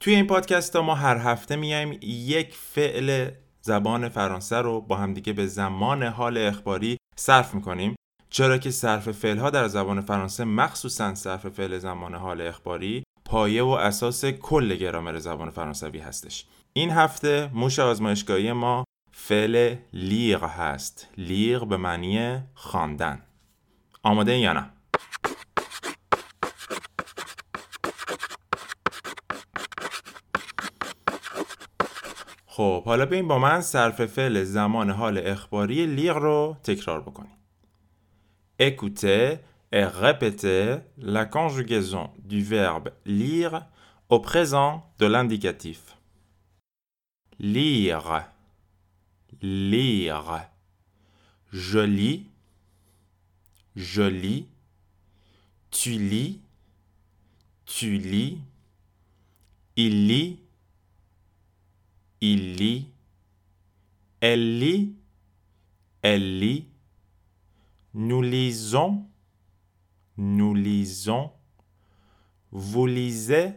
توی این پادکست ها ما هر هفته میایم یک فعل زبان فرانسه رو با همدیگه به زمان حال اخباری صرف می‌کنیم. چرا که صرف فعل ها در زبان فرانسه مخصوصا صرف فعل زمان حال اخباری پایه و اساس کل گرامر زبان فرانسوی هستش. این هفته موش آزمایشگاهی ما فعل لیغ هست. لیغ به معنی خواندن. آماده یا نه؟ خب حالا بیاین با من صرف فعل زمان حال اخباری لیغ رو تکرار بکنیم Écoutez et répétez la conjugaison du verbe lire au présent de l'indicatif. Lire. Lire. Je lis. Je lis. Tu lis. Tu lis. Il lit. il lit. Elle lit. Elle lit. Nous lisons. Nous lisons. Vous lisez.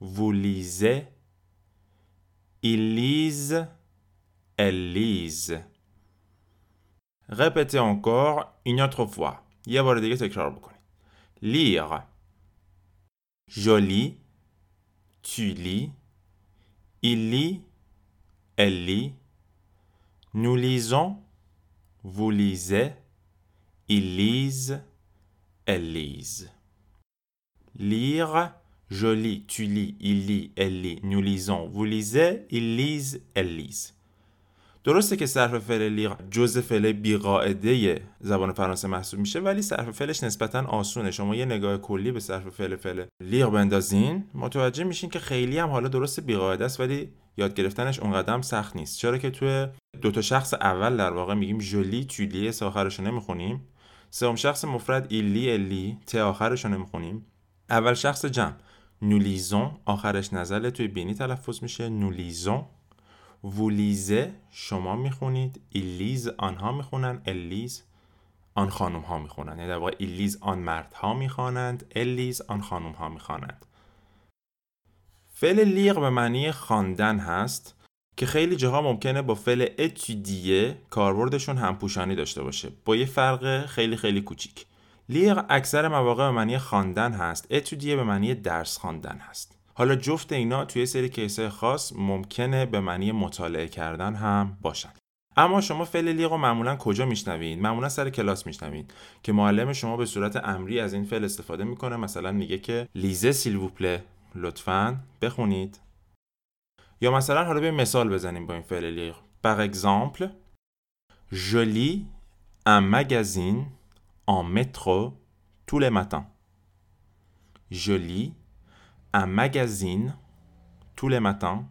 Vous lisez. Ils lisent. Elles lisent. Répétez encore une autre fois. Lire. Je lis. Tu lis. Il lit. Elle lit. Nous lisons. Vous lisez. Ils lisent. Elles lisent. Lire. Je lis, tu lis, il lit, elle lit, nous lisons, vous lisez, ils lisent, elles lisent. درسته که صرف فعل لیغ جزء فعل بیقاعده زبان فرانسه محسوب میشه ولی صرف فعلش نسبتا آسونه. شما یه نگاه کلی به صرف فعل فعل لیغ بندازین متوجه میشین که خیلی هم حالا درست بیقاعده است ولی یاد گرفتنش اونقدر سخت نیست. چرا که توی دو تا شخص اول در واقع میگیم je lis, tu lis s آخرش نمی‌خونیم. سوم شخص مفرد il lit, elle lit t آخرش نمی‌خونیم. اول شخص جمع. nous lisons آخرش nasale توی بینی تلفظ میشه. nous lisons. vous lisez شما می‌خونید. ایلیز آنها می‌خونن. الیز آن خانم ها می‌خونن. یعنی در واقع ایلیز آن مردها می‌خوانند. الیز آن خانم ها می‌خوانند. فعل لیغ به معنی خواندن هست که خیلی جاها ممکنه با فعل اتودیه کاربردشون همپوشانی داشته باشه. با یه فرق خیلی خیلی کوچیک. لیغ اکثر مواقع به معنی خواندن هست. اتودیه به معنی درس خواندن هست. حالا جفت اینا توی سری کیسه خاص ممکنه به معنی مطالعه کردن هم باشن. اما شما فعل لیغ رو معمولا کجا میشنوید معمولا سر کلاس میشنوید که معلم شما به صورت امری از این فعل استفاده می‌کنه مثلا میگه که لیزه سیل ووپله لطفاً بخونید. یا مثلا حالا به مثال بزنیم با این فعل لیغ par exemple je lis un magazine en métro tous les un magazine tous les matins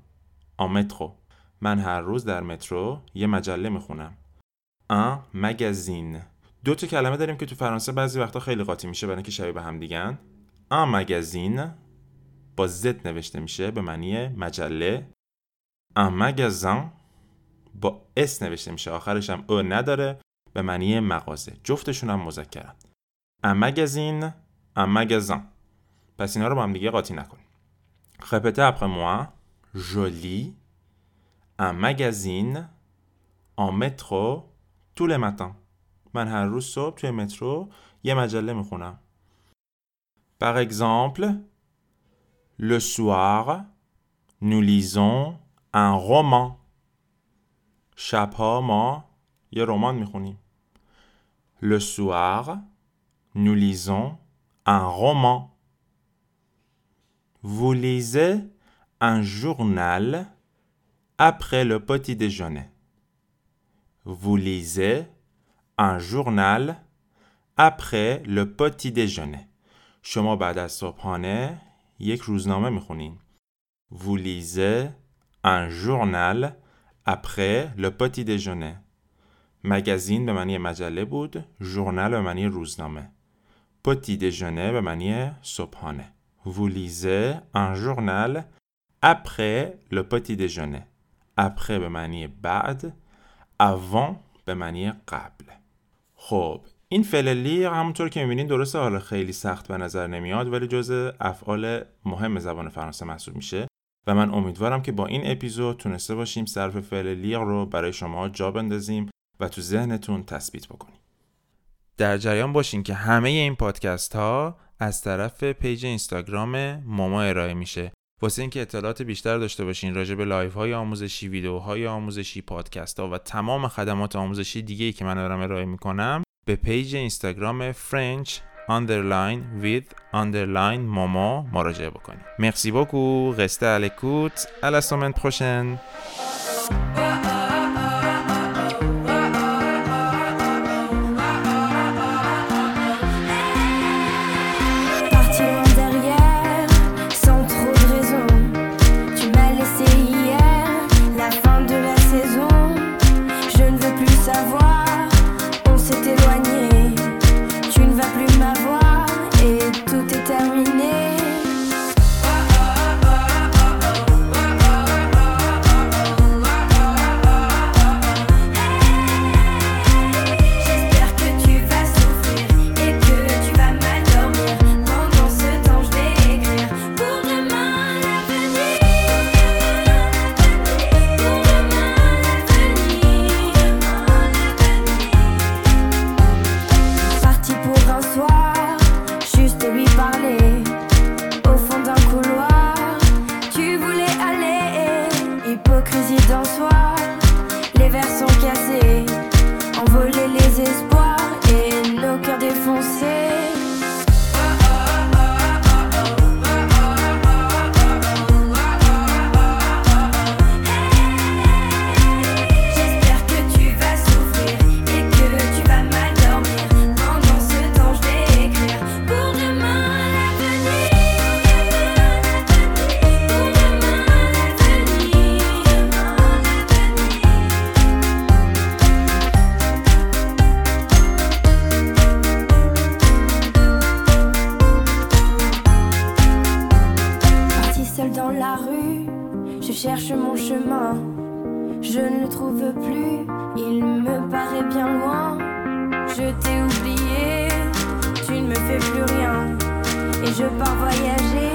en métro. من هر روز در مترو یه مجله می‌خونم un magazine. دو تا کلمه داریم که تو فرانسه بعضی وقتا خیلی قاطی میشه برای اینکه شبیه به هم دیگن un magazine با زد نوشته میشه به معنی مجله un magasin با اس نوشته میشه آخرش هم او نداره به معنی مغازه جفتشون هم مذکرن un magazine un magasin پس اینا رو با هم دیگه قاطی نکنیم répétez après moi je lis un magazine en métro tous les matins من هر روز صبح توی مترو یه مجله میخونم par exemple le soir nous lisons un roman شبها ما یه رمان میخونیم Le soir nous lisons un roman Vous lisez un journal après le petit déjeuner Vous lisez un journal après le petit déjeuner شما بعد از صبحانه یک روزنامه میخونین Vous lisez un journal après le petit déjeuner. مگزین به معنی مجله بود ژورنال به معنی روزنامه پتی déjeuner به معنی صبحانه Vous lisez un journal après le petit déjeuner après به معنی بعد avant به معنی قبل خب این فعل لیر همونطور که می‌بینین درسته حالا خیلی سخت به نظر نمیاد ولی جز افعال مهم زبان فرانسه محسوب میشه و من امیدوارم که با این اپیزود تونسته باشیم صرف فعل رو برای شما جا بندازیم و تو ذهنتون تثبیت بکنیم در جریان باشین که همه این پادکست ها از طرف page اینستاگرام ماما ارائه میشه. واسه اینکه اطلاعات بیشتر داشته باشین راجع به live های آموزشی ویدیوهای آموزشی پادکست ها و تمام خدمات آموزشی دیگه ای که من دارم ارائه می‌کنم به page اینستاگرام French underline with underline ماما مراجعه بکنید. مرسی restez à l'écoute. À la semaine prochaine. Et je pars voyager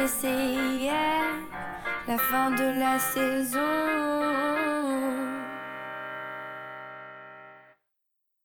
Laissé hier, la fin de la saison.